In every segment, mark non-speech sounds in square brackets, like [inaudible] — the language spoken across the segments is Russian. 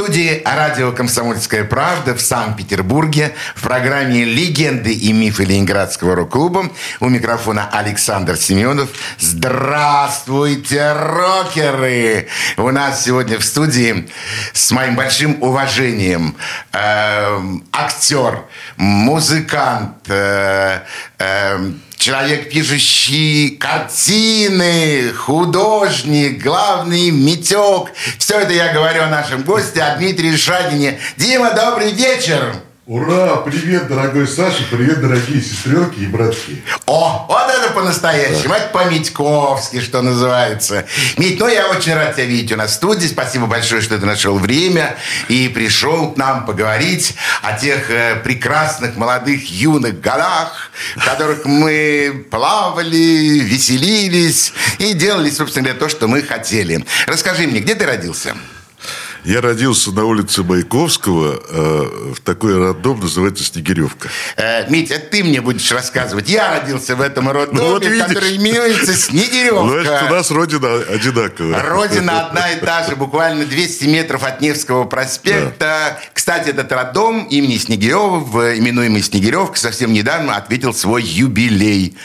Студии радио «Комсомольская правда» в Санкт-Петербурге в программе «Легенды и мифы Ленинградского рок-клуба» у микрофона Александр Семенов. Здравствуйте, рокеры! У нас сегодня в студии с моим большим уважением э, актер, музыкант, э, э, человек, пишущий картины, художник, главный метек. Все это я говорю о нашем госте, о Дмитрии Шагине. Дима, добрый вечер! Ура! Привет, дорогой Саша, привет, дорогие сестренки и братки. О, вот это по-настоящему, это по-митьковски, что называется. Мить, ну я очень рад тебя видеть у нас в студии. Спасибо большое, что ты нашел время и пришел к нам поговорить о тех э, прекрасных молодых юных годах, в которых мы плавали, веселились и делали, собственно говоря, то, что мы хотели. Расскажи мне, где ты родился? Я родился на улице Маяковского, э, в такой роддом, называется Снегиревка. Э, Митя, ты мне будешь рассказывать. Я родился в этом роддоме, Ну, вот видишь. который именуется [laughs] Снегиревка. Значит, у нас родина одинаковая. Родина [laughs] одна и та же, буквально 200 метров от Невского проспекта. Кстати, этот роддом имени Снегирева, именуемый Снегиревка, совсем недавно ответил свой юбилей.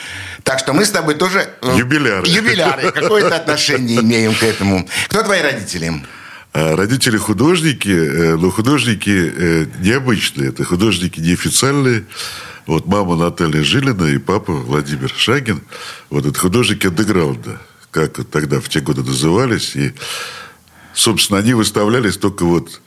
Так что мы с тобой тоже... э, Юбиляры. Юбиляры. Какое-то отношение имеем к этому. Кто твои родители? А Родители художники, э, но художники э, необычные. Это художники неофициальные. Вот мама Наталья Жилина и папа Владимир Шагин. Вот это художники андеграунда, как тогда в те годы назывались. И, собственно, они выставлялись только вот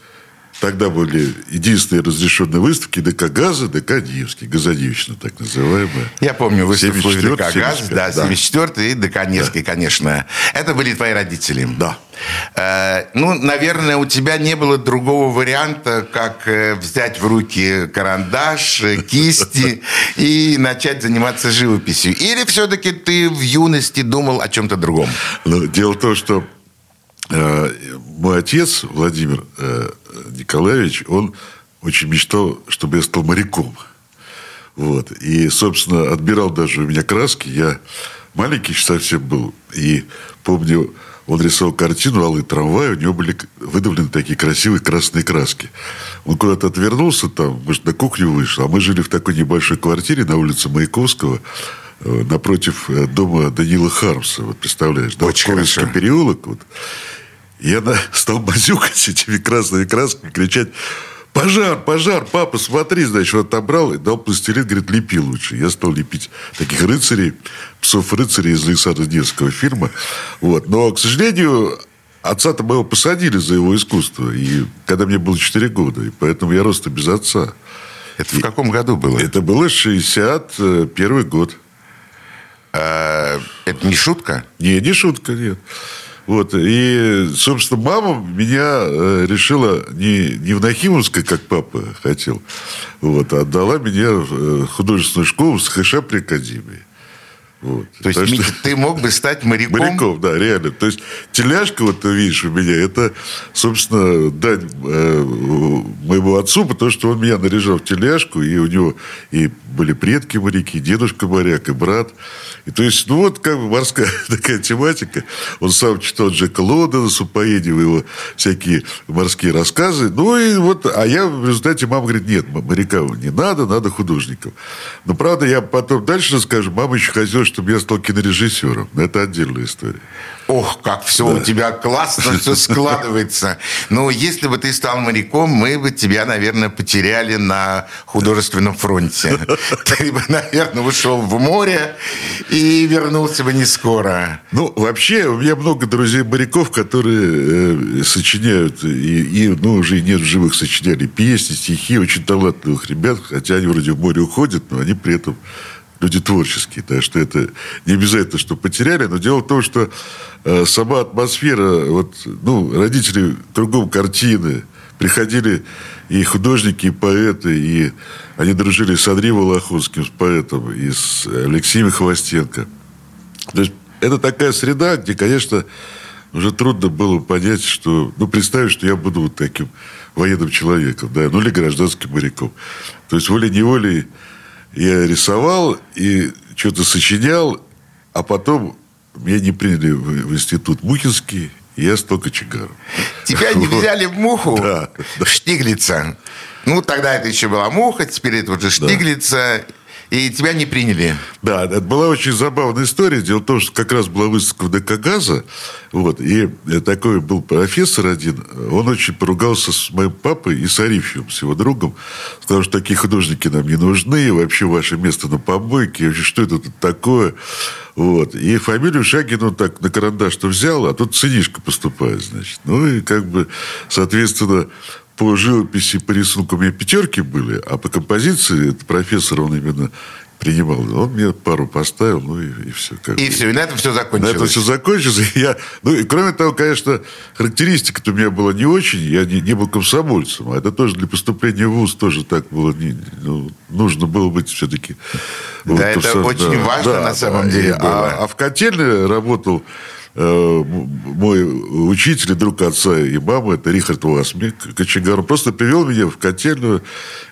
Тогда были единственные разрешенные выставки ДК «Газа», ДК «Невский», «Газодевична» так называемая. Я помню выставку 74-й, ДК «Газ», 75-й, да, да. 74 и ДК Невский, конечно. Это были твои родители? Да. Э, ну, наверное, у тебя не было другого варианта, как э, взять в руки карандаш, э, кисти [laughs] и начать заниматься живописью. Или все-таки ты в юности думал о чем-то другом? Но дело в том, что мой отец, Владимир э, Николаевич, он очень мечтал, чтобы я стал моряком. Вот. И, собственно, отбирал даже у меня краски. Я маленький совсем был. И помню, он рисовал картину «Алый трамвай», у него были выдавлены такие красивые красные краски. Он куда-то отвернулся там, может, на кухню вышел, а мы жили в такой небольшой квартире на улице Маяковского, э, напротив э, дома Данила Хармса, вот представляешь, да, Очень Ковенский переулок. Вот. Я стал базюкать этими красными красками, кричать Пожар, пожар, папа, смотри, значит, он отобрал и дал пластилин, говорит, лепи лучше. Я стал лепить таких рыцарей, псов-рыцарей из Александра Невского фильма. Вот. Но, к сожалению, отца-то моего посадили за его искусство. И когда мне было 4 года. И поэтому я рос без отца. Это в каком году было? Это было 61 год. Э, это не шутка? Не, не шутка, нет. Вот. И, собственно, мама меня э, решила не, не в Нахимовской, как папа хотел, вот, а отдала меня в э, художественную школу с ХШ при Академии. Вот. То есть, Так что- Митя, ты мог бы стать моряком? Моряков, да, реально. То есть теляшка, вот ты видишь у меня, это, собственно, дань э, моему отцу, потому что он меня наряжал в теляшку, и у него и были предки моряки, дедушка моряк, и брат. И то есть, ну вот как бы морская [laughs] такая тематика. Он сам читал Джека Лондона с упоением, его всякие морские рассказы. Ну и вот, а я в результате, мама говорит, нет, моряка не надо, надо художников. Но, правда, я потом дальше расскажу, мама еще хотела, чтобы я стал кинорежиссером. Но это отдельная история. Ох, как все у тебя классно все [laughs] складывается. Но если бы ты стал моряком, мы бы тебя, наверное, потеряли на художественном фронте. Ты бы, наверное, ушел в море и вернулся бы не скоро. Ну, вообще, у меня много друзей моряков, которые э, сочиняют, и, и, ну, уже и нет в живых, сочиняли песни, стихи, очень талантливых ребят, хотя они вроде в море уходят, но они при этом люди творческие, так что это не обязательно, что потеряли, но дело в том, что э, сама атмосфера, вот, ну, родители кругом картины, приходили и художники, и поэты, и они дружили с Андреем Волохонским, с поэтом, и с Алексеем Хвостенко. То есть это такая среда, где, конечно, уже трудно было понять, что... Ну, представить, что я буду вот таким военным человеком, да, ну, или гражданским моряком. То есть волей-неволей я рисовал и что-то сочинял, а потом меня не приняли в, институт Мухинский, я стал кочегаром. Тебя не взяли в муху Да, да. Штиглица. Ну, тогда это еще была муха, теперь это уже Штиглица. И тебя не приняли. Да, это была очень забавная история. Дело в том, что как раз была выставка в ДК «Газа», вот, и такой был профессор один, он очень поругался с моим папой и с Арифьевым, с его другом, сказал, что такие художники нам не нужны, вообще ваше место на помойке, вообще что это тут такое? Вот. И фамилию Шагин он так на карандаш что взял, а тут сынишка поступает, значит. Ну, и как бы, соответственно, по живописи, по рисунку у меня пятерки были, а по композиции этот профессор, он именно принимал. Он мне пару поставил, ну и, все. Как И бы. все, и на этом все На закончилось. этом все закончилось. и Я, ну, и кроме того, конечно, характеристика-то у меня была не очень. Я не, не был комсомольцем. А это тоже для поступления в ВУЗ тоже так было. Не, ну, нужно было быть все-таки... Да, это очень важно на самом И- деле а- было. А, в котельне работал мой учитель и друг отца и мамы, это Рихард Васмик, кочегар. Просто привел меня в котельную.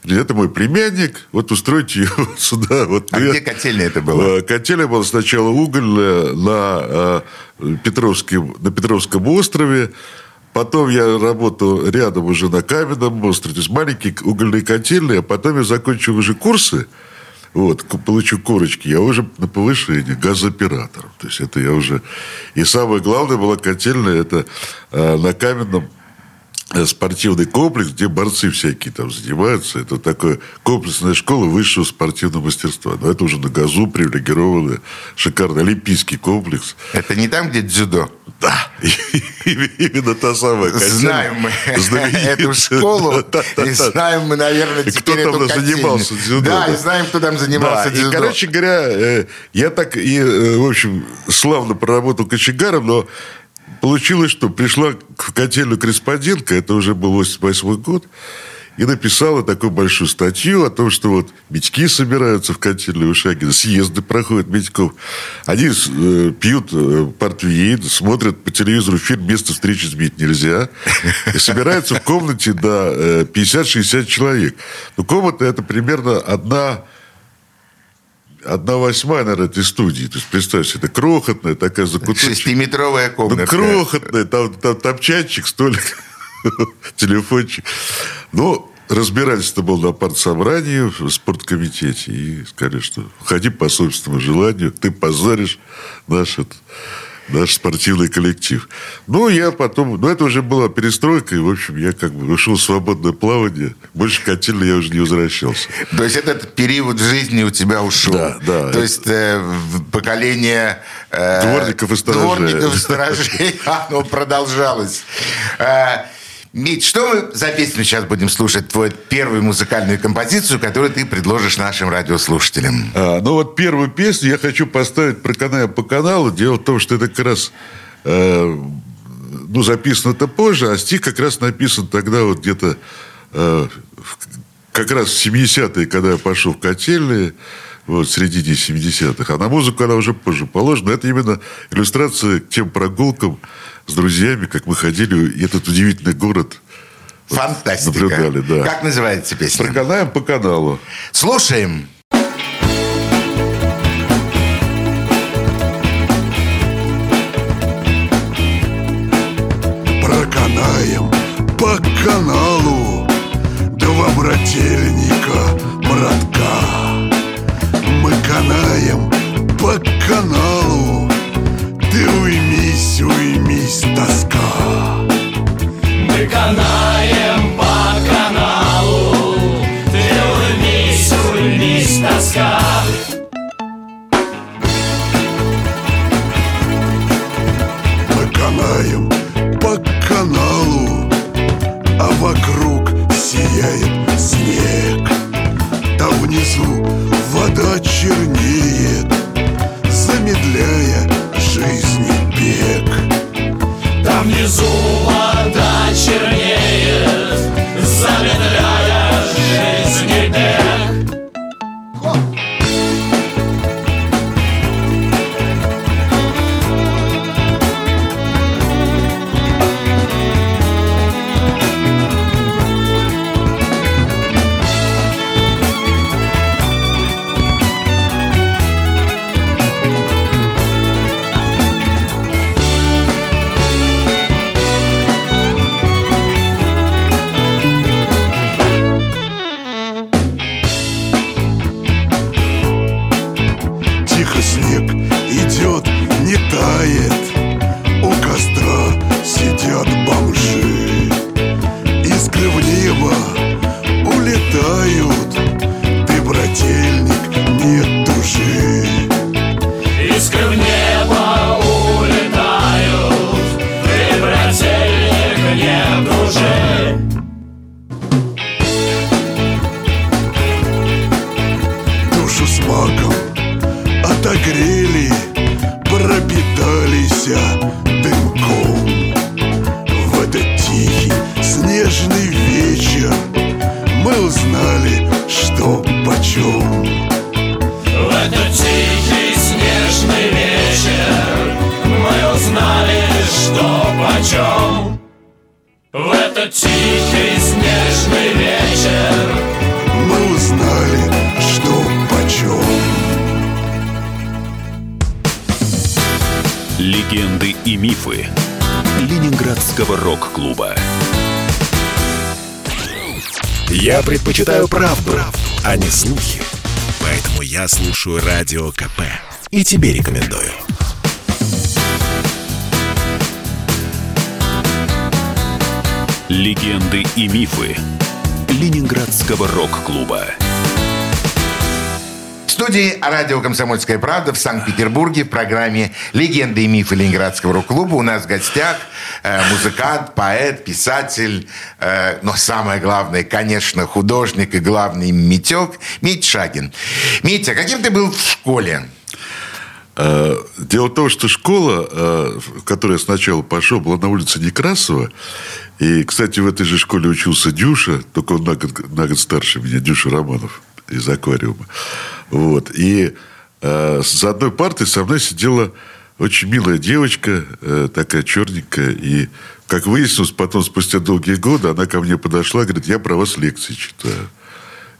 Говорит, это мой племянник, вот устройте его [laughs] сюда. Вот, А я- где котельня это была? Э, Котельня была сначала угольная на, э, Петровском, на Петровском острове. Потом я работал рядом уже на Каменном острове. То есть маленькие угольные котельные. А потом я закончил уже курсы. Вот, получу корочки. Я уже на повышение газооператором. То есть это я уже... И самое главное была котельная. Это э, на Каменном спортивный комплекс, где борцы всякие там занимаются. Это такая комплексная школа высшего спортивного мастерства. Но это уже на газу привилегированный, шикарный олимпийский комплекс. Это не там, где дзюдо? Да, [laughs] именно та самая. Знаем мы эту школу. [laughs] И знаем мы, наверное, теперь кто там занимался дзюдо, Да, и знаем, кто там занимался дзюдо. короче говоря, э, я так и, э, в общем, славно проработал кочегаром, но получилось, что пришла в котельную корреспондентка, это уже был 88 год, и написала такую большую статью о том, что вот Митьки собираются в котельную Шагина, съезды проходят Митьков. Они э, пьют э, портвейн, смотрят по телевизору фильм «Место встречи сбить нельзя», и собираются в комнате до э, 50-60 человек. Ну, комната это примерно одна одна восьмая, наверное, этой студии. То есть, представь себе, это крохотная такая закуточная. Шестиметровая Ну, комната. крохотная, там, там топчатчик, столик, [laughs] телефончик. Ну, разбирательство было на партсобрании в спорткомитете. И сказали, что ходи по собственному желанию, ты позоришь наш, этот, наш спортивный коллектив. Ну, я потом... Ну, это уже была перестройка, и, в общем, я как бы ушел в свободное плавание. Больше к котельной я уже не возвращался. То есть этот период жизни у тебя ушел. Да, да. То есть э, поколение... э, Дворников и сторожей. Дворников и сторожей [laughs] оно продолжалось. Мить, что мы за песню сейчас будем слушать? Твою первую музыкальную композицию, которую ты предложишь нашим радиослушателям. А, ну вот первую песню я хочу поставить про канал по каналу. Дело в том, что это как раз э, ну, записано это позже, а стих как раз написан тогда вот где-то э, как раз в 70-е, когда я пошел в котельные, вот, в середине 70-х. А на музыку она уже позже положена. Это именно иллюстрация к тем прогулкам с друзьями, как мы ходили, и этот удивительный город Фантастика. наблюдали, да. Как называется песня? проканаем по каналу. Слушаем. Проканаем по каналу Два брательника, братка канаем по каналу. Ты уймись, уймись, тоска. Мы канаем по каналу. Ты уймись, уймись, тоска. Мы канаем по каналу А вокруг сияет снег там внизу вода чернеет Замедляя жизни бег. Там внизу вода чернеет. Предпочитаю правду, а не слухи. Поэтому я слушаю Радио КП. И тебе рекомендую. Легенды и мифы Ленинградского рок-клуба. В студии радио «Комсомольская правда» в Санкт-Петербурге в программе «Легенды и мифы Ленинградского рок-клуба» у нас в гостях музыкант, поэт, писатель, э, но самое главное, конечно, художник и главный Митек Мить Шагин. Митя, каким ты был в школе? Э, Дело в том, что школа, э, в которую я сначала пошел, была на улице Некрасова. И, кстати, в этой же школе учился Дюша, только он на год, на год старше меня, Дюша Романов из аквариума. Вот. И э, за одной партой со мной сидела очень милая девочка, э, такая черненькая. И, как выяснилось, потом, спустя долгие годы, она ко мне подошла говорит, я про вас лекции читаю.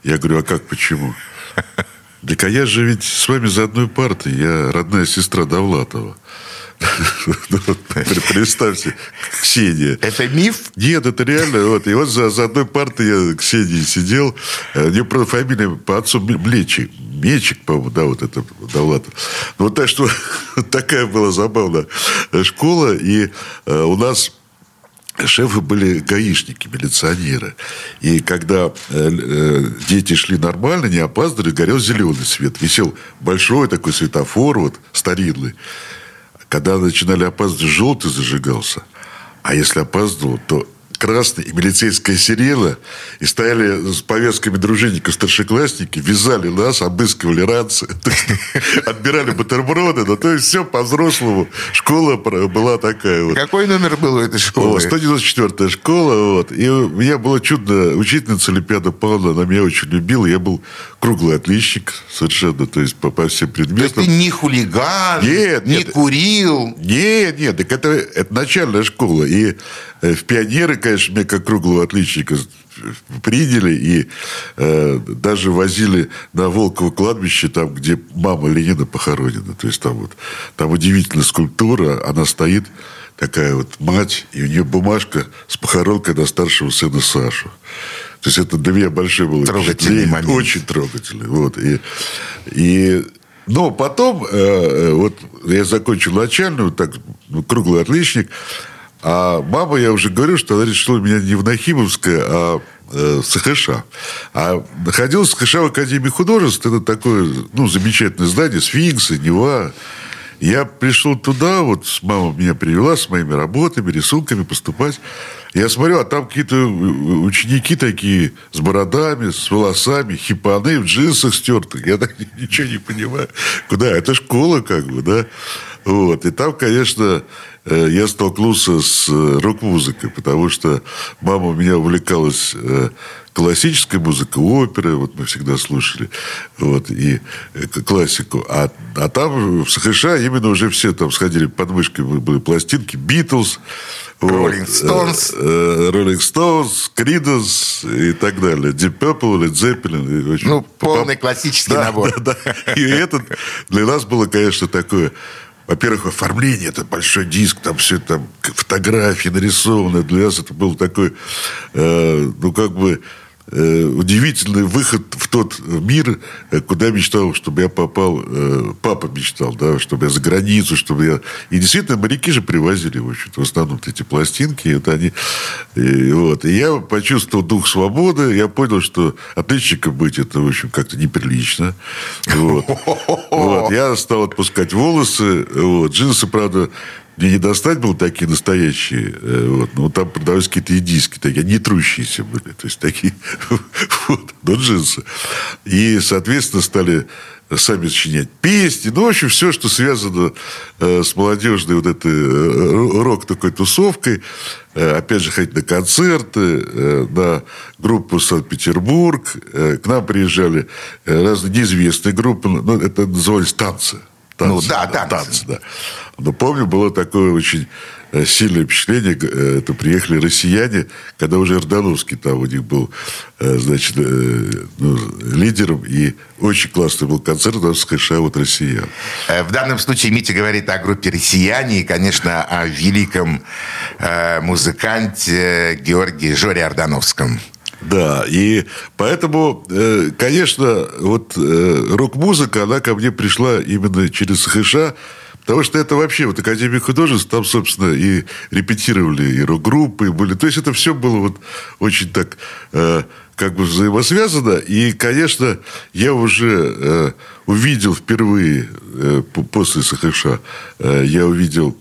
Я говорю, а как, почему? [laughs] Так а я же ведь с вами за одной партой. Я родная сестра Довлатова. Представьте, Ксения. Это миф? Нет, это реально. Вот. И вот за, за одной партой я Ксении сидел. Э, У нее, правда, фамилия по отцу Млечик. Мечик, по-моему, да, вот это Довлатов. Ну, вот так что [laughs] такая была забавная школа. И э, у нас шефы были гаишники, милиционеры. И когда э, э, дети шли нормально, не опаздывали, горел зеленый свет. Висел большой такой светофор, вот, старинный. Когда начинали опаздывать, желтый зажигался. А если опаздывал, то красный и милицейская сирена. И стояли с повязками дружинников старшеклассники, вязали нас, обыскивали ранцы, [laughs] отбирали бутерброды. Ну, то есть все по-взрослому. Школа была такая вот. Какой номер был у этой школы? 194 школа. Вот. И у меня было чудно. Учительница Олимпиада Павловна, она меня очень любила. Я был круглый отличник совершенно. То есть по, по всем То есть предметам. ты не хулиган, Нет, не нет. курил. Нет, нет, так это, это начальная школа. И э, в пионеры, конечно, меня как круглого отличника приняли и э, даже возили на Волково кладбище, там, где мама Ленина похоронена. То есть там вот там удивительная скульптура, она стоит такая вот мать, и у нее бумажка с похоронкой на старшего сына Сашу. То есть это для меня большое было Трогательный момент. Очень трогательный. Вот. И, и, но потом, э, э, вот я закончил начальную, так, ну, круглый отличник, а мама, я уже говорил, что она решила меня не в Нахимовское, а э, в СХШ. А находилась СХШ в Академии художеств. Это такое, ну, замечательное здание, сфинксы, Нева. Я пришел туда, вот мама меня привела с моими работами, рисунками поступать. Я смотрю, а там какие-то ученики такие с бородами, с волосами, хипаны в джинсах стертых. Я так [laughs] ничего не понимаю. Куда? Это школа как бы, да? Вот. И там, конечно, э, я столкнулся с э, рок-музыкой, потому что мама у меня увлекалась э, классической музыкой, оперы, вот мы всегда слушали, вот, и э, классику. А, а там в США именно уже все там сходили под мышкой, были пластинки, Битлз, Rolling Stones. Роллинг Стоунс, Кридос и так далее. Deep Purple, Led Zeppelin. Ну, полный классический Да, набор. [laughs] да, да. И этот для нас было, конечно, такое... Во-первых, оформление, это большой диск, там все там фотографии нарисованы. Для нас это был такой, э, ну, как бы удивительный выход в тот мир, э, куда мечтал, чтобы я попал, э, папа мечтал, да, чтобы я за границу, чтобы я... И действительно, моряки же привозили, в общем-то, в основном эти пластинки, вот они... И, вот. и я почувствовал дух свободы, я понял, что отличником быть это, в общем, как-то неприлично. Вот. [laughs] Вот. Я стал отпускать волосы, вот. джинсы, правда, мне не достать было такие настоящие. э, Вот. Но там продавались какие-то индийские, такие, не трущиеся были. То есть такие [laughs] вот, но джинсы. И, соответственно, стали сами сочинять песни. Ну, в общем, все, что связано э, с молодежной вот этой э, рок такой тусовкой. Э, опять же, ходить на концерты, на группу Санкт-Петербург. К нам приезжали разные неизвестные группы. Ну, это назывались танцы. Ну, да, танцы. да. Но помню, было такое очень э, сильное впечатление. э, Это приехали россияне, когда уже Эрдановский там у них был, э, значит, ну, лидером. И очень классный был концерт, там США вот россиян. Э, В данном случае Митя говорит о группе «Россияне» и, конечно, о великом музыканте Георгии Жоре Ордановском. Да, и поэтому, конечно, вот рок-музыка, она ко мне пришла именно через США, потому что это вообще, вот Академия художеств, там, собственно, и репетировали, и рок-группы, были. То есть это все было вот очень так э, как бы взаимосвязано. И, конечно, я уже э, увидел впервые э, после США, э, я увидел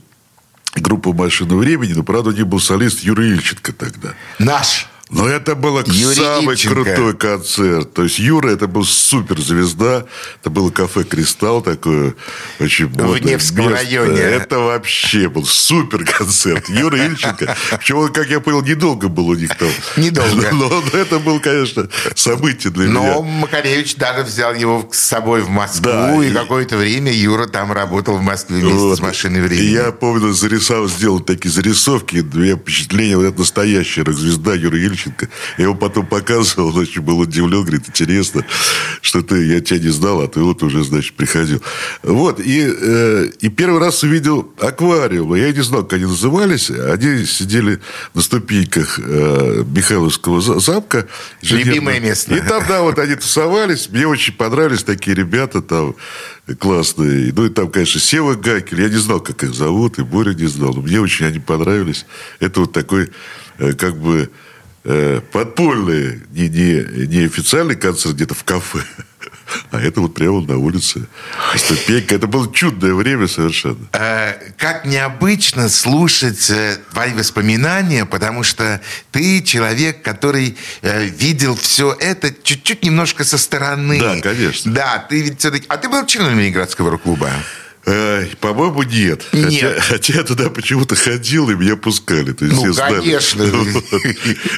группу «Машина времени», но, правда, них был солист Юрий Ильченко тогда. Наш. Но это был Юрий самый Ильченко. крутой концерт. То есть Юра это был суперзвезда. Это было кафе «Кристалл» такое очень модное Невском место. районе. Это вообще был супер концерт. Юра Ильченко. Причем он, как я понял, недолго был у них там. Недолго. [laughs] Но это был, конечно, событие для Но меня. Макаревич даже взял его с собой в Москву, Да, и, и- какое-то время Юра там работал в Москве вместе Вот. с машиной И времени. я помню, зарисовал, сделал такие зарисовки. У меня впечатление, вот это настоящая рок-звезда Юрий Ильченко. Я его потом показывал, он очень был удивлен, говорит, интересно, что ты, я тебя не знал, а ты вот уже, значит, приходил. Вот, и, э, и первый раз увидел аквариум. Я не знал, как они назывались. Они сидели на ступеньках э, Михайловского за- замка. Любимое место. И там, да, вот они тусовались. Мне очень понравились такие ребята там классные. Ну, и там, конечно, Сева Гакель. Я не знал, как их зовут, и Боря не знал. Но мне очень они понравились. Это вот такой, э, как бы, э, подпольный, не, не, не официальный концерт где-то в кафе. [laughs] А это вот прямо на улице. Ступенька. Это было чудное время совершенно. Э, как необычно слушать э, твои воспоминания, потому что ты человек, который э, видел все это чуть-чуть немножко со стороны. Да, конечно. Да, ты ведь все-таки... А ты был членом Ленинградского рок-клуба? По-моему, нет. Нет. Хотя, хотя я туда почему-то ходил, и меня пускали. То есть Ну, конечно. Вот.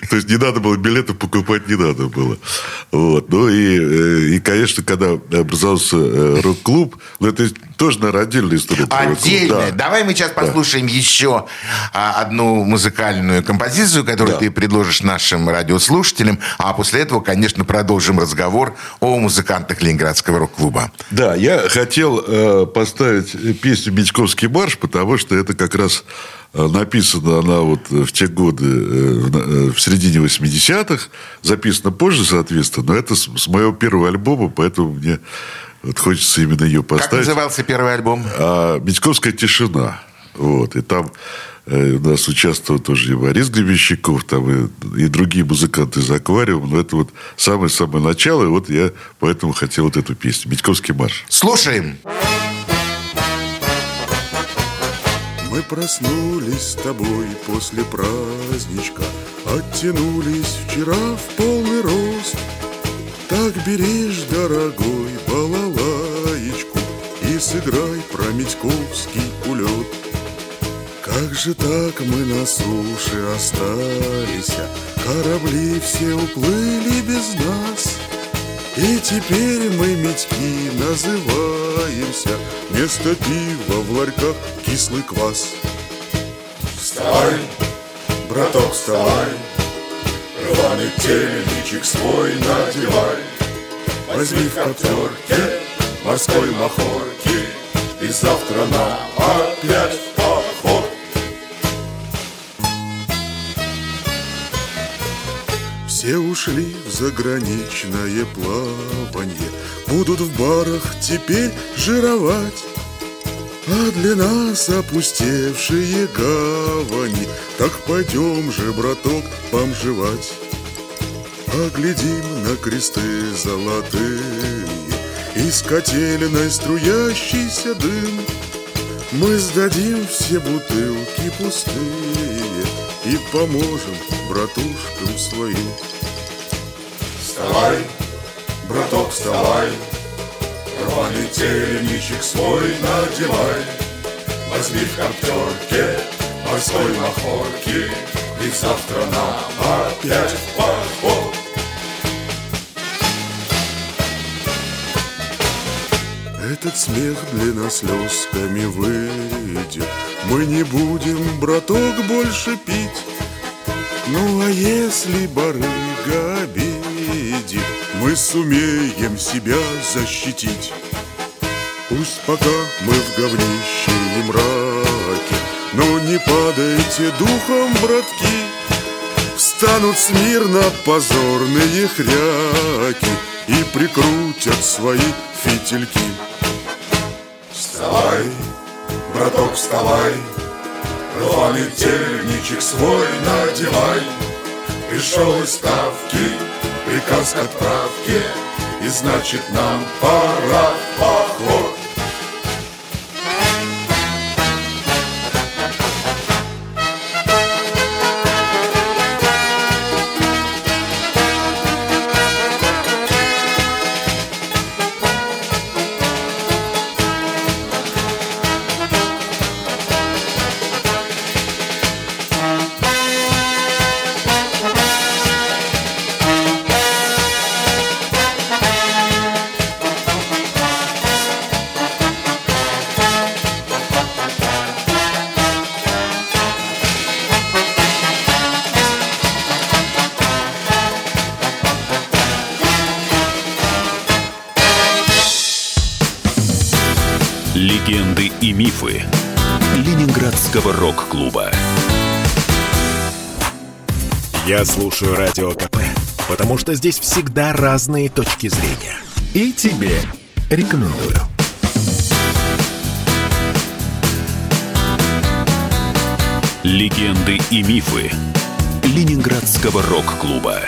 То есть не надо было билетов покупать, не надо было. Вот. Ну и, э, и, конечно, когда образовался э, рок-клуб, ну это тоже, наверное, отдельная история. Да. Давай мы сейчас послушаем еще а, одну музыкальную композицию, которую Да. ты предложишь нашим радиослушателям, а после этого, конечно, продолжим разговор о музыкантах Ленинградского рок-клуба. Да, я хотел э, поставить песню «Митьковский марш», потому что это как раз э, написана она вот в те годы, э, в э, в середине 80-х, записана позже, соответственно, но это с, моего первого альбома, поэтому мне вот хочется именно ее Как поставить. назывался первый альбом? А, «Митьковская тишина». Вот, и там у нас участвовал тоже и Борис Гребенщиков, там и, и другие музыканты из «Аквариума». Но это вот самое-самое начало, и вот я поэтому хотел вот эту песню «Митьковский марш». Слушаем. Мы проснулись с тобой после праздничка Оттянулись вчера в полный рост. Так берешь, дорогой, балалаечку И сыграй про Митьковский улет. Как же так мы на суше остались а Корабли все уплыли без нас и теперь мы Митьки называемся. Вместо пива в ларьках кислый квас. Вставай, браток, вставай. Рваный тельничек свой надевай. Возьми в коптерке морской махорки. И завтра нам опять Все ушли в заграничное плаванье Будут в барах теперь жировать. А для нас опустевшие гавани. Так пойдем же, браток, бомжевать Поглядим на кресты золотые. Из котельной струящийся дым. Мы сдадим все бутылки пустые И поможем братушкам своим Вставай, браток, вставай Рваный теремничек свой надевай. Возьми в коптерке морской махорки Ведь завтра нам опять в поход. Этот смех для слезками выйдет. Мы не будем, браток, больше пить Ну а если барыга обидит Мы сумеем себя защитить. Пусть пока мы в говнище и мраке Но не падайте духом, братки. Встанут смирно позорные хряки И прикрутят свои фитильки. Вставай, браток, вставай Рваный тельничек свой надевай. Пришел из ставки приказ к отправке И значит нам пора. в слушаю Радио КП, потому что здесь всегда разные точки зрения. И тебе рекомендую. Легенды и мифы Ленинградского рок-клуба.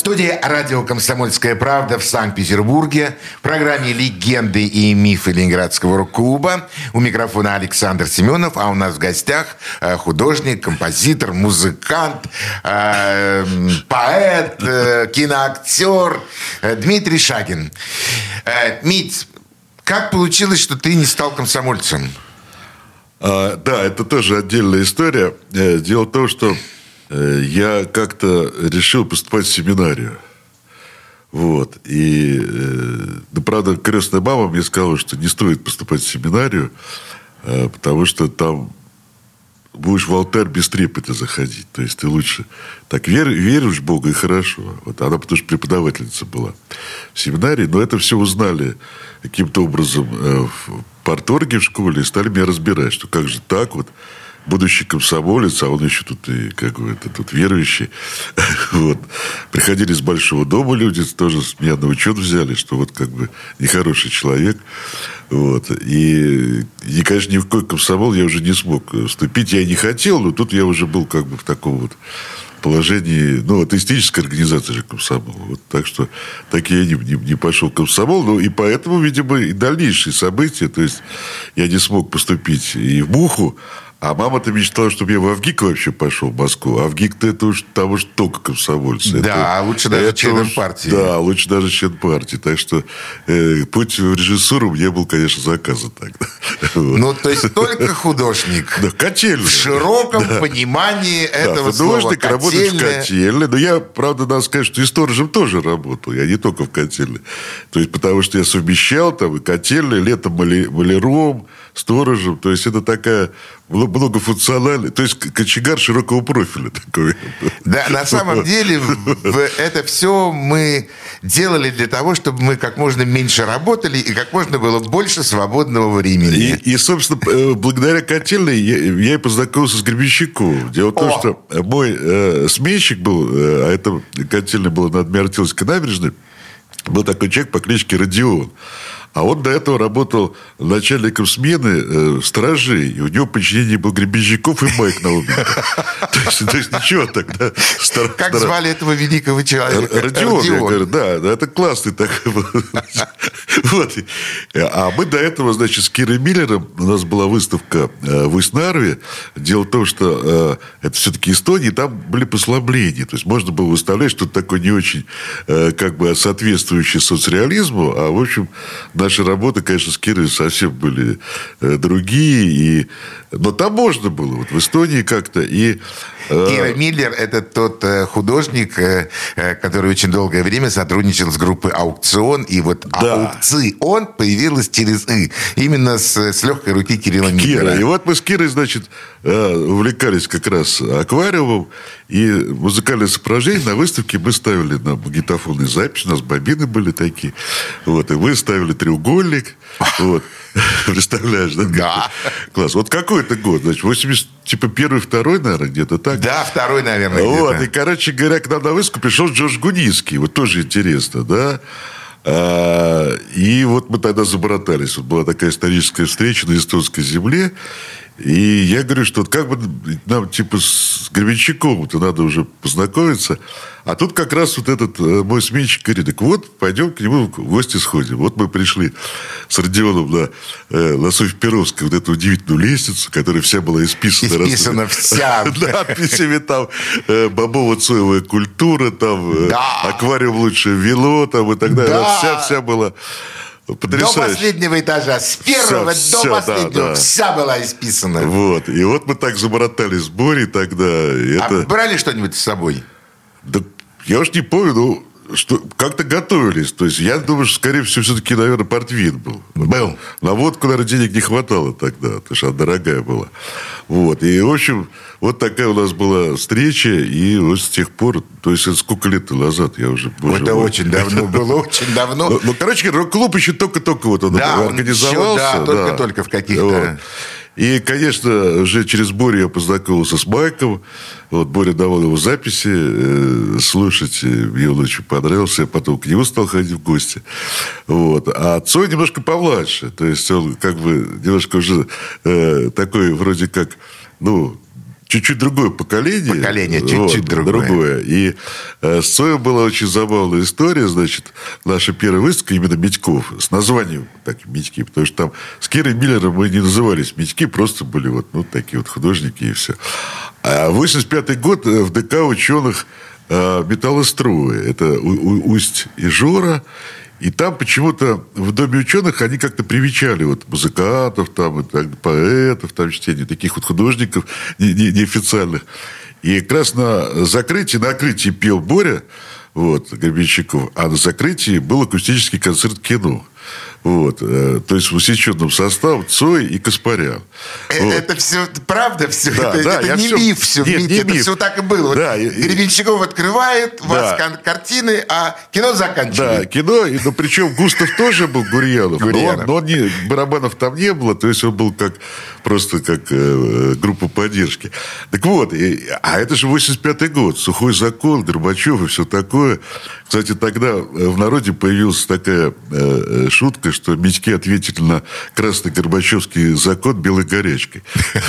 Студии радио «Комсомольская правда» в Санкт-Петербурге в программе «Легенды и мифы Ленинградского рок-клуба». У микрофона Александр Семенов, а у нас в гостях э, художник, композитор, музыкант, э, поэт, э, киноактер Дмитрий Шагин. Мить, как получилось, что ты не стал комсомольцем? А, да, это тоже отдельная история. Дело в том, что я как-то решил поступать в семинарию. Вот. И, э, ну, правда, крестная мама мне сказала, что не стоит поступать в семинарию, э, потому что там будешь в алтарь без трепета заходить. То есть ты лучше так вер, веришь в Бога и хорошо. Вот она потому что преподавательница была в семинарии, но это все узнали каким-то образом э, в парторге в школе и стали меня разбирать, что как же так вот будущий комсомолец, а он еще тут и как бы это тут верующий. [laughs] вот. Приходили из большого дома люди, тоже меня на учет взяли, что вот как бы нехороший человек. Вот. И, и, конечно, ни в какой комсомол я уже не смог вступить. Я и не хотел, но тут я уже был как бы в таком вот положении, ну, атеистической организации же комсомол. Вот, так что так я не, не, не пошел в комсомол. Ну, и поэтому, видимо, и дальнейшие события, то есть я не смог поступить и в Муху, а мама-то мечтала, чтобы я в Авгик вообще пошел в Москву. А Авгик-то это уж того же только комсомольцы. Да, это, лучше даже это член уж- партии. Да, лучше даже член партии. Так что э, путь в режиссуру мне был, конечно, заказан тогда. [laughs] Ну, то есть только художник. Да, котельная. В широком понимании этого да, слова художник, работает в котельной. Но я, правда, надо сказать, что и сторожем тоже работал. Я не только в котельной. То есть, потому что я совмещал там и котельной, летом маля- маляром, сторожем. То есть, это такая мно- многофункциональная... То есть, кочегар широкого профиля такой. Да, на самом деле это все мы делали для того, чтобы мы как можно меньше работали и как можно было больше свободного времени. И, и, собственно, э, благодаря котельной я, я и познакомился с Гребенщиковым. Дело в том, О! что мой э, сменщик был, э, а это котельная была на Адмиралтейской набережной, был такой человек по кличке Родион. А он до этого работал начальником смены э, стражей, и у него подчинение был Гребенщиков и Майк Науменко. [laughs] То есть, то есть ничего тогда. Как звали этого великого человека? Родион, я говорю, да, это классный такой. [laughs] Вот. А мы до этого, значит, с Кирой Миллером, у нас была выставка э, в Усть-Нарве. Дело в том, что э, это все-таки Эстония, там были послабления. То есть можно было выставлять что-то такое не очень э, как бы соответствующее соцреализму. А, в общем, наши работы, конечно, с Кирой совсем были э, другие. И... Но там можно было, вот в Эстонии как-то. И, э, Кира Миллер – это тот э, художник, который очень долгое время сотрудничал с группой «Аукцион». И вот Да. «Аукцион» появилась через «и». Именно с, с легкой руки Кирилла Кира. Миллера. И вот мы с Кирой, значит, увлекались как раз аквариумом. И музыкальное сопровождение на выставке мы ставили на магнитофонные записи. У нас бобины были такие. Вот. И мы ставили треугольник. Вот. Представляешь, да? Да. Класс. Вот какой это год? Значит, 80, типа первый, второй, наверное, где-то так. Да, второй, наверное, Вот, где-то. и, короче говоря, к нам на выставку пришел Джордж Гуницкий. Вот тоже интересно, да? А, и вот мы тогда забратались. Вот была такая историческая встреча на эстонской земле. И я говорю, что вот как бы нам типа с Гребенщиковым-то надо уже познакомиться. А тут как раз вот этот э, мой сменщик говорит, так вот, пойдем к нему в гости сходим. Вот мы пришли с Родионом на, э, на Софья-Перовской вот эту удивительную лестницу, которая вся была исписана. Исписана вся. [laughs] Надписями там э, бобово-соевая культура, там э, Да. аквариум лучшее вино, там и так далее. Да. Вся, была До последнего этажа, с первого Всё, до да, последнего, да. вся была исписана. Вот. И вот мы так заборотали с Борей тогда. И А это... брали что-нибудь с собой? Да, я уж не помню, ну, что как-то готовились. То есть, я думаю, что, скорее всего, все-таки, наверное, портвин был. Был. На водку, наверное, денег не хватало тогда, потому что она дорогая была. Вот. И, в общем, вот такая у нас была встреча, и вот с тех пор, то есть, это сколько лет назад, я уже... боже Это мой. очень давно [laughs] было, очень давно. Ну, ну, короче рок-клуб еще только-только вот он организовался. да, только-только в каких-то- И, конечно, уже через Борю я познакомился с Майком. Вот Боря давал его записи э, слушать. Мне он очень понравился. Я потом к нему стал ходить в гости. Вот. А Цой немножко помладше. То есть он как бы немножко уже э, такой вроде как, ну, чуть-чуть другое поколение. Поколение чуть-чуть другое. другое. И э, с Цоем была очень забавная история. Значит, наша первая выставка именно Митьков. С названием так, Митьки. Потому что там с Кирой Миллером мы не назывались Митьки. Просто были вот ну, такие вот художники и все. А 85 год э, в ДК ученых э, металлоструи. Это У- У- Усть и Жора. И там почему-то в Доме ученых они как-то привечали вот музыкантов, там, и так, поэтов, там, чтение, таких вот художников не- не- неофициальных. И как раз на закрытии, на открытии пел Боря, вот, Гребенщиков, а на закрытии был акустический концерт кино. Вот, э, то есть в усеченном составе Цой и Каспарян. Э, Вот. Это все правда, все. Да, это да, это не всё- миф все, Нет, Митя, не это миф. все так и было. Вот Да, и- и- Гребенщиков открывает, у вас Да. кон- картины, а кино Да, заканчивает. кино, и, ну, причем Густав тоже был Гурьянов, но он- но, он не, барабанов там не было, то есть он был как просто как э, группа поддержки. Так вот, и- а это же 85-й год, сухой закон, Горбачев и все такое. Кстати, тогда э, в народе появилась такая э, шутка, что мечки ответили на красный Горбачевский закон белой горячкой. [laughs]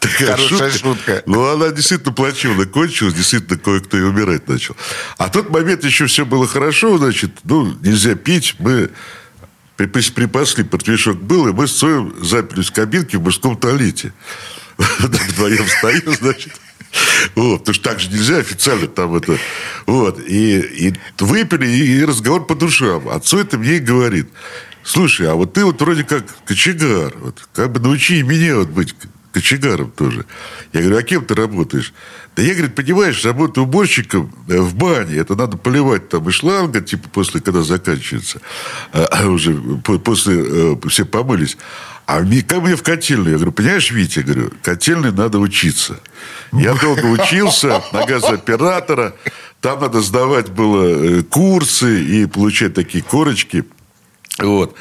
Хорошая шутка. ну, она действительно плачевно кончилась, действительно кое-кто и умирать начал. А тот момент еще все было хорошо, значит, ну, нельзя пить, мы припас- припасли, портвейшок был, и мы с Цоем заперлись в кабинке в мужском туалете. [laughs] Вдвоем стоим, значит. Вот, потому что так же нельзя официально там это... Вот, и, и выпили, и, и разговор по душам. Цой это мне и говорит, слушай, а вот ты вот вроде как кочегар, вот, как бы научи меня вот быть кочегаром тоже. Я говорю, а кем ты работаешь? Да я, говорит, понимаешь, работаю уборщиком э, в бане. Это надо поливать там и шланга, типа после, когда заканчивается. А, а уже по- после э, все помылись. А мне, как мне в котельную? Я говорю, понимаешь, Витя, я говорю, котельной надо учиться. Я долго учился на газооператора. Там надо сдавать было э, курсы и получать такие корочки. Вот.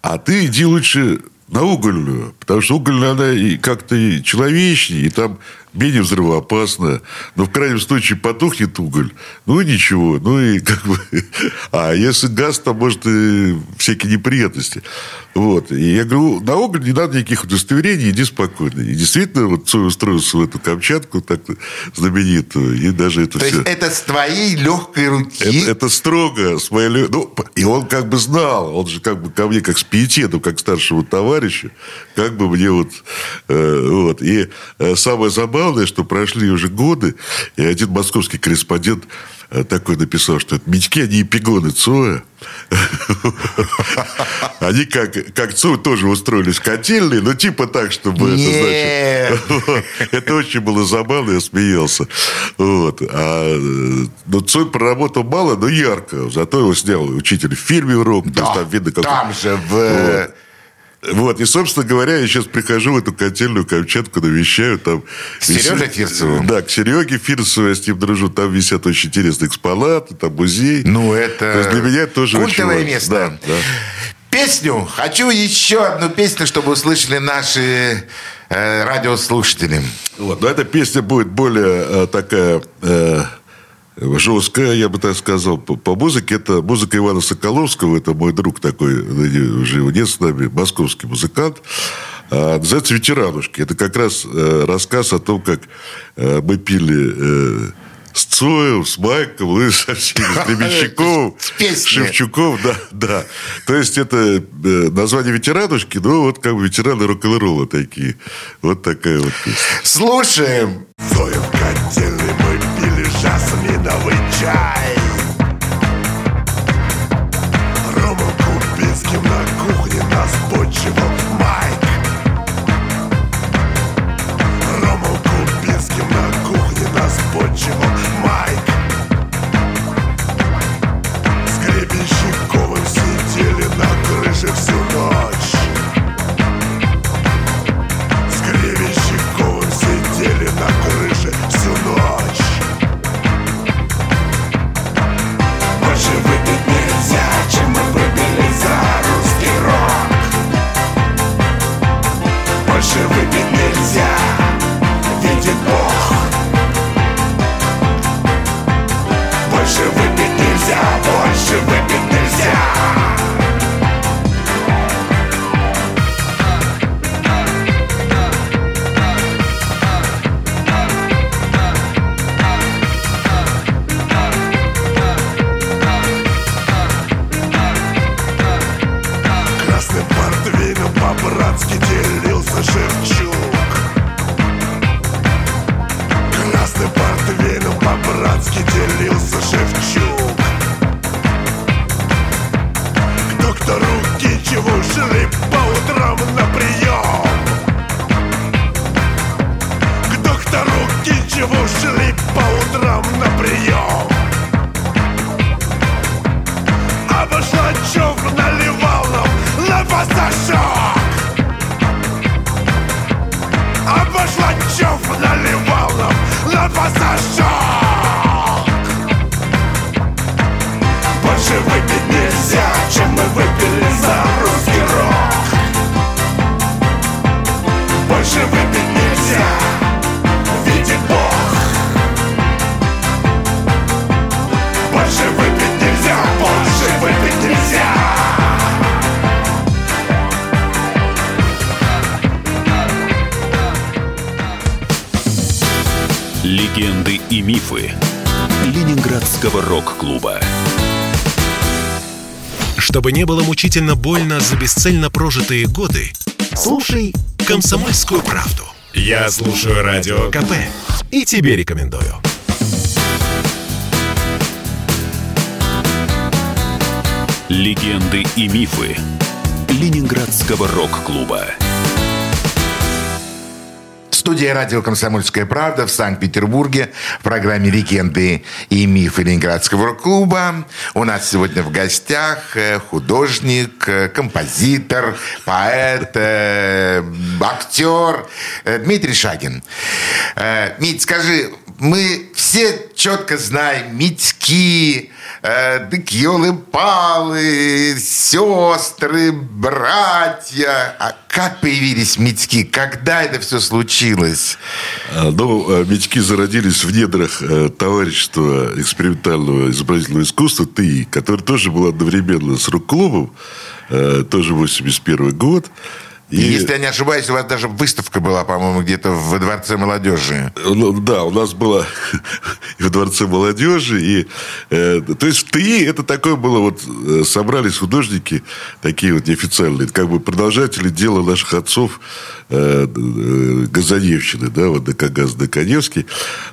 а ты иди лучше на угольную, потому что угольная, она и как-то и человечнее, и там менее взрывоопасная. Но в крайнем случае потухнет уголь, ну и ничего. Ну и как бы... [laughs] А если газ, то может и всякие неприятности. Вот. И я говорю, на уголь не надо никаких удостоверений, иди спокойно. И действительно, вот Цой устроился в эту Камчатку, так знаменитую, и даже это То все... есть это с твоей легкой руки? Это, это строго с моей... Ну, и он как бы знал, он же как бы ко мне как с пиететом, как к старшему товарищу, как бы мне вот... э, вот. И э, самое забавное, что прошли уже годы, и один московский корреспондент э, такой написал, что это Митьки, они эпигоны Цоя. [laughs] Они как, как Цой тоже устроились в котельной, но типа так, чтобы это значит... [laughs] Это очень было забавно, я смеялся. Вот. А, ну, Цой проработал мало, но ярко. Зато его снял учитель в фильме есть Да, там видно, как... там же в... Вот. И, собственно говоря, я сейчас прихожу в эту котельную Камчатку, навещаю там... С Сережей Фирсовым? Да, к Сереге Фирсову, я с ним дружу. Там висят очень интересные экспонаты, там музей. Ну, это То есть для меня это тоже очень культовое важно. место. Да, да. Песню. Хочу еще одну песню, чтобы услышали наши э, радиослушатели. Вот. Но эта песня будет более э, такая э, жесткая, я бы так сказал, по, по музыке. Это музыка Ивана Соколовского. Это мой друг такой, уже его нет с нами, московский музыкант. А, называется «Ветеранушки». Это как раз э, рассказ о том, как э, мы пили... э, с Цоем, с Майком, ну и со всеми, с [laughs] Гребенщиковым. Шевчуком, да, да. То есть это э, название ветеранушки, но вот как бы ветераны рок-н-ролла такие. Вот такая вот песня. Слушаем. В котельной мы пили жасминовый чай. Ромом Кубинским на кухне нас почивал Майк Ромом Кубинским на кухне нас почивал Майк Чтобы не было мучительно больно за бесцельно прожитые годы, слушай «Комсомольскую правду». Я слушаю Радио КП и тебе рекомендую. Легенды и мифы Ленинградского рок-клуба. Студия радио «Комсомольская правда» в Санкт-Петербурге в программе «Легенды и мифы Ленинградского рок-клуба». У нас сегодня в гостях э, художник, э, композитор, поэт, э, актер Дмитрий Шагин. Мить, скажи, мы все четко знаем Митьки, э, дык елы-палы, сестры, братья. А как появились Митьки? Когда это все случилось? А, Ну, э, мечки зародились в недрах э, товарищества экспериментального изобразительного искусства ТИ, который тоже был одновременно с рок-клубом, э, тоже 81 год. И, если я не ошибаюсь, у вас даже выставка была, по-моему, где-то во Дворце молодежи. Ну, Да, у нас было [laughs] и в Дворце молодежи, и, э, то есть в ТИ это такое было, вот э, собрались художники, такие вот неофициальные, как бы продолжатели дела наших отцов э, э, Газаневщины, да, вот ДК ГАЗ Доконевский.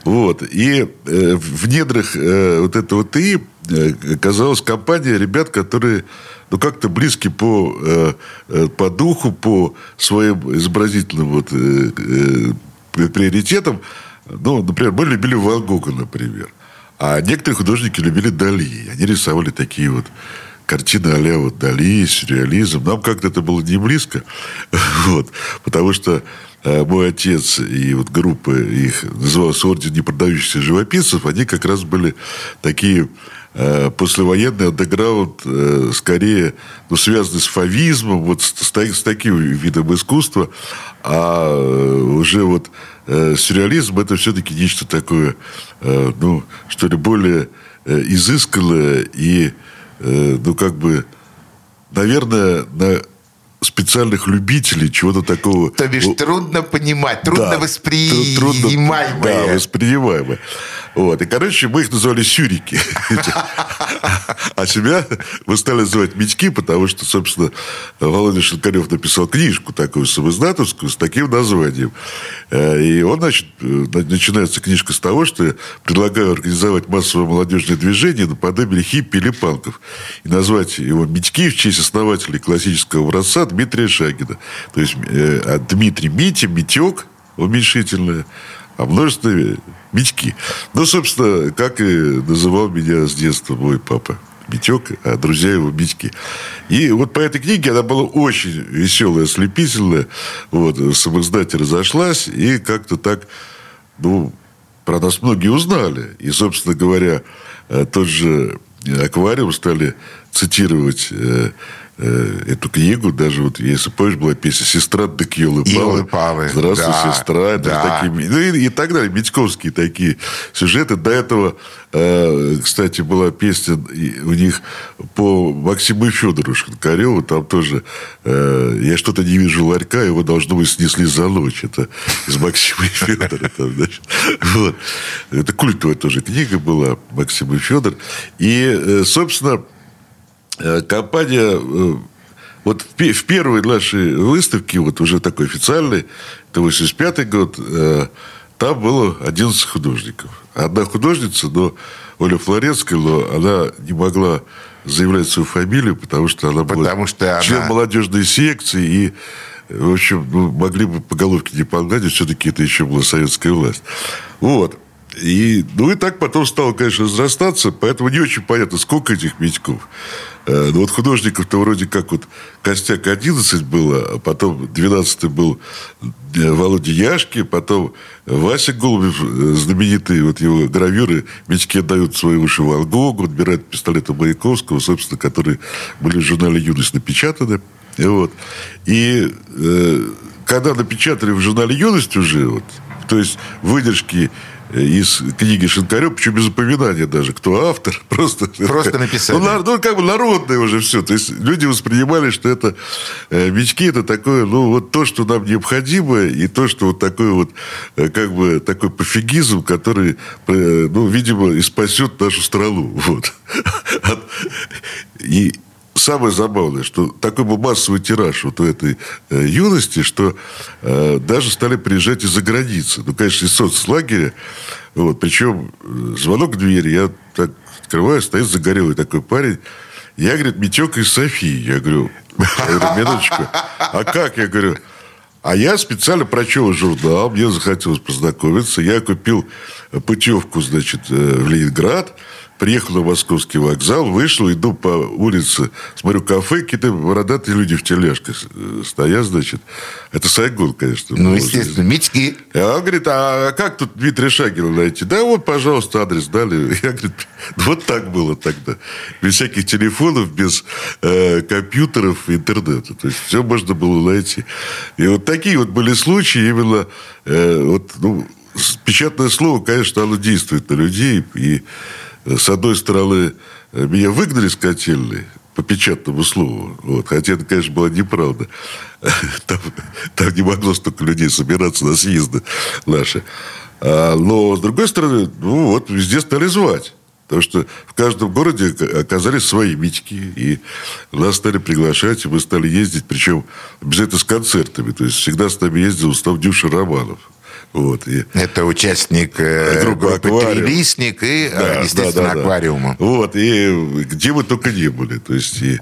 Вот, и э, в недрах э, вот этого ТИ оказалась компания ребят, которые ну, как-то близки по, э, э, по духу, по своим изобразительным вот, э, э, приоритетам. Ну, например, мы любили Ван Гога, например. А некоторые художники любили Дали. Они рисовали такие вот картины а вот Дали, сюрреализм. Нам как-то это было не близко. [laughs] Вот. Потому что э, мой отец и вот группа их называлась Орден непродающихся живописцев, они как раз были такие э, послевоенный андеграунд, э, скорее ну, связанный с фавизмом, вот с, с, та- с таким видом искусства. А э, уже вот э, сюрреализм это все-таки нечто такое, э, ну, что ли, более э, изысканное и, э, ну, как бы, наверное, на специальных любителей чего-то такого. То бишь, трудно понимать, трудно да, воспринимаемое. трудно- Да, воспринимаемое. Вот. И, короче, мы их называли сюрики. А себя мы стали называть мечки, потому что, собственно, Володя Шинкарев написал книжку такую самоиздатовскую с таким названием. Э, И он, значит, э, начинается книжка с того, что я предлагаю организовать массовое молодежное движение наподобие хиппи или панков. И назвать его «Мечки» в честь основателей классического образца Дмитрия Шагина. То есть, э, а Дмитрий Митя, Митек, уменьшительное, а множество мечки. Ну, собственно, как и называл меня с детства мой папа. Митек, а друзья его Митьки. И вот по этой книге она была очень веселая, ослепительная. Вот, в самоиздате разошлась, и как-то так, ну, про нас многие узнали. И, собственно говоря, э, тот же аквариум стали цитировать э, э, эту книгу, даже вот, если помнишь, была песня «Сестра дык елы Елы палы, Здравствуй, да, сестра. Это да. такие, ну, и, и так далее. Митьковские такие сюжеты. До этого, э, кстати, была песня у них по Максиму Федору Шинкареву. Там тоже э, «Я что-то не вижу ларька, его, должно быть, снесли за ночь». Это из Максима [laughs] Федора. Там, значит. вот. Это культовая тоже книга была Максим и Федор. И, э, собственно, э, компания э, вот в, пе- в первой нашей выставке, вот уже такой официальной, это 85 год, э, там было 11 художников. Одна художница, но Оля Флоренская, но она не могла заявлять свою фамилию, потому что она была Потому что она- член молодежной секции, и, в общем, ну, могли бы по головке не погладить, все-таки это еще была советская власть. Вот. И, ну и так потом стало, конечно, разрастаться, поэтому не очень понятно, сколько этих Митьков. Э, Ну вот художников-то вроде как вот костяк 11 было, а потом 12 был э, Володя Яшки, потом Вася Голубев, э, знаменитые вот его гравюры, Митьки отдают свои уши Ван Гогу, отбирают пистолеты Маяковского, собственно, которые были в журнале «Юность» напечатаны. И Вот. И э, когда напечатали в журнале «Юность» уже, вот, то есть выдержки из книги Шинкарева, причем без упоминания даже, кто автор, [laughs] просто... Просто написали. Ну, ну, как бы народное уже все. То есть люди воспринимали, что это э, мечки, это такое, ну, вот то, что нам необходимо, и то, что вот такой вот, э, как бы, такой пофигизм, который, э, ну, видимо, и спасет нашу страну. [laughs] Вот. От- И самое забавное, что такой был массовый тираж вот у этой э, юности, что э, даже стали приезжать из-за границы. Ну, конечно, из соцлагеря. Вот, причем э, звонок в дверь, я так открываю, стоит загорелый такой парень. Я, говорит, Митек из Софии. Я говорю, я говорю, минуточку. А как? Я говорю, а я специально прочел журнал, мне захотелось познакомиться. Я купил путевку, значит, э, в Ленинград. Приехал на московский вокзал, вышел, иду по улице, смотрю, кафе, какие-то бородатые люди в тележках э, стоят, значит. Это Сайгон, конечно. Ну, естественно, Митьки. И он говорит, а как тут Дмитрия Шагина найти? Да вот, пожалуйста, адрес дали. [laughs] Я говорю, вот так было тогда. Без всяких телефонов, без э, компьютеров интернета. То есть все можно было найти. И вот такие вот были случаи именно... э, вот, ну, печатное слово, конечно, оно действует на людей. И с одной стороны, э, меня выгнали с котельной, по печатному слову. Вот. Хотя это, конечно, была неправда. [laughs] Там, там не могло столько людей собираться на съезды наши. А, но, с другой стороны, ну вот, везде стали звать. Потому что в каждом городе оказались свои митики, и нас стали приглашать, и мы стали ездить, причем обязательно с концертами. То есть всегда с нами ездил Устав Дюша Романов. Вот, и Это участник э, группы «Аквариум». «Трилистник» и, э, Да, естественно, да, да, да. «Аквариума». Вот, и где мы только не были. То есть, и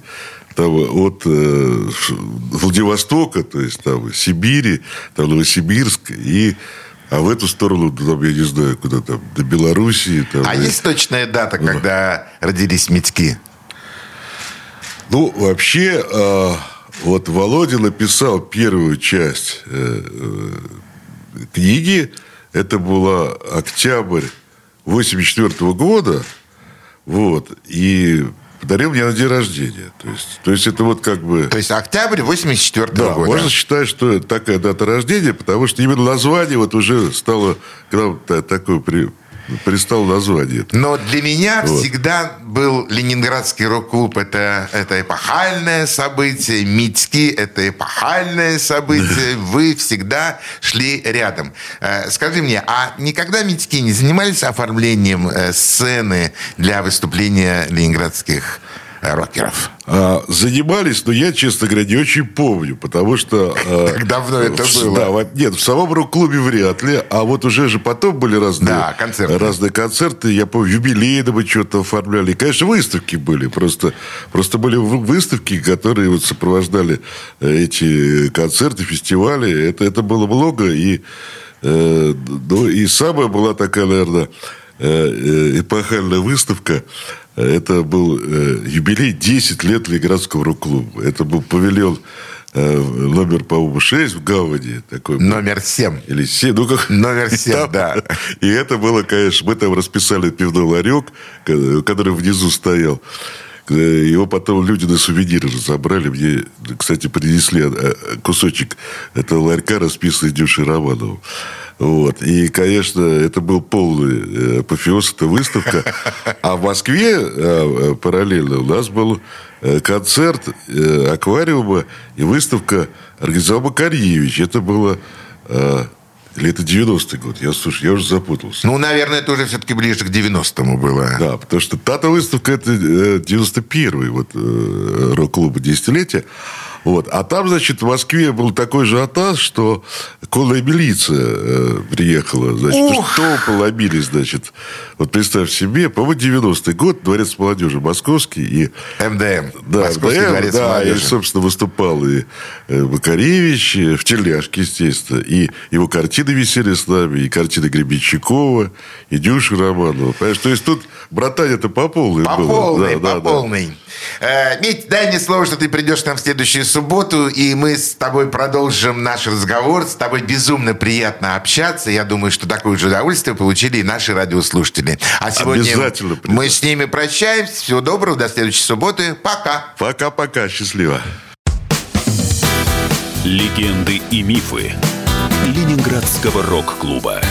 там от э, Владивостока, то есть, там, Сибири, там, Новосибирск, и а в эту сторону, там, я не знаю, куда там, до Белоруссии. Там, А и- есть точная дата, когда родились Митьки? Ну, вообще, э, вот Володя написал первую часть э, э, книги. Это была октябрь 84 года. Вот. И подарил мне на день рождения. То есть, то есть это вот как бы... То есть октябрь 84 Да, года. можно считать, что это такая дата рождения, потому что именно название вот уже стало к нам та- такое при, пристало название. Но для меня Вот. всегда был Ленинградский рок-клуб. Это, это эпохальное событие. Митьки – это эпохальное событие. [laughs] Вы всегда шли рядом. Э, Скажи мне, а никогда Митьки не занимались оформлением э, сцены для выступления ленинградских рокеров? А, занимались, но я, честно говоря, не очень помню, потому что... а, [laughs] Как давно это было? Да, нет, в самом рок-клубе вряд ли, а вот уже же потом были разные, Да, концерты. разные концерты. Я помню, юбилейно мы что-то оформляли. И, конечно, выставки были. Просто, просто были вы- выставки, которые вот сопровождали э, эти концерты, фестивали. Это, это было много. И, э, ну, и самая была такая, наверное, э, э, эпохальная выставка. Это был э, юбилей 10 лет Ленинградского рок-клуба. Это был павильон э, номер, по-моему, 6 в Гавани. Такой. Номер 7. Или 7, ну как... Номер И семь, там- да. И это было, конечно, мы там расписали пивной ларек, ко- который внизу стоял. Э, Его потом люди на сувениры разобрали. Мне, кстати, принесли э, кусочек этого ларька, расписанный Дюшей Романовым. Вот. И, конечно, это был полный э, апофеоз, эта выставка. А в Москве э, э, параллельно у нас был э, концерт э, аквариума и выставка организовал Макарьевич. Это было... э, Или это 90-й год? Я, слушай, я уже запутался. Ну, наверное, это уже все-таки ближе к 90-му было. Да, потому что та-то выставка это э, 91-й вот, э, рок-клуба десятилетия. Вот. А там, значит, в Москве был такой же атас, что конная милиция э, приехала. Значит, Ух! что толпы ломились, значит. Вот представь себе, по-моему, 90-й год, Дворец молодежи московский. И МДМ. да, Московский да, дворец да, и, молодежи. собственно, выступал и э, Макаревич, э, в теляшке, естественно. И его картины висели с нами, и картины Гребенщикова, и Дюши Романова. Понимаешь, то есть тут братание-то по полной По было. полной, Да, по да, да. полной. Э, Мить, дай мне слово, что ты придешь к нам в следующую субботу, и мы с тобой продолжим наш разговор. С тобой безумно приятно общаться. Я думаю, что такое же удовольствие получили и наши радиослушатели. А сегодня Обязательно мы с ними прощаемся. Всего доброго, до следующей субботы. Пока. Пока-пока, счастливо. Легенды и мифы Ленинградского рок-клуба.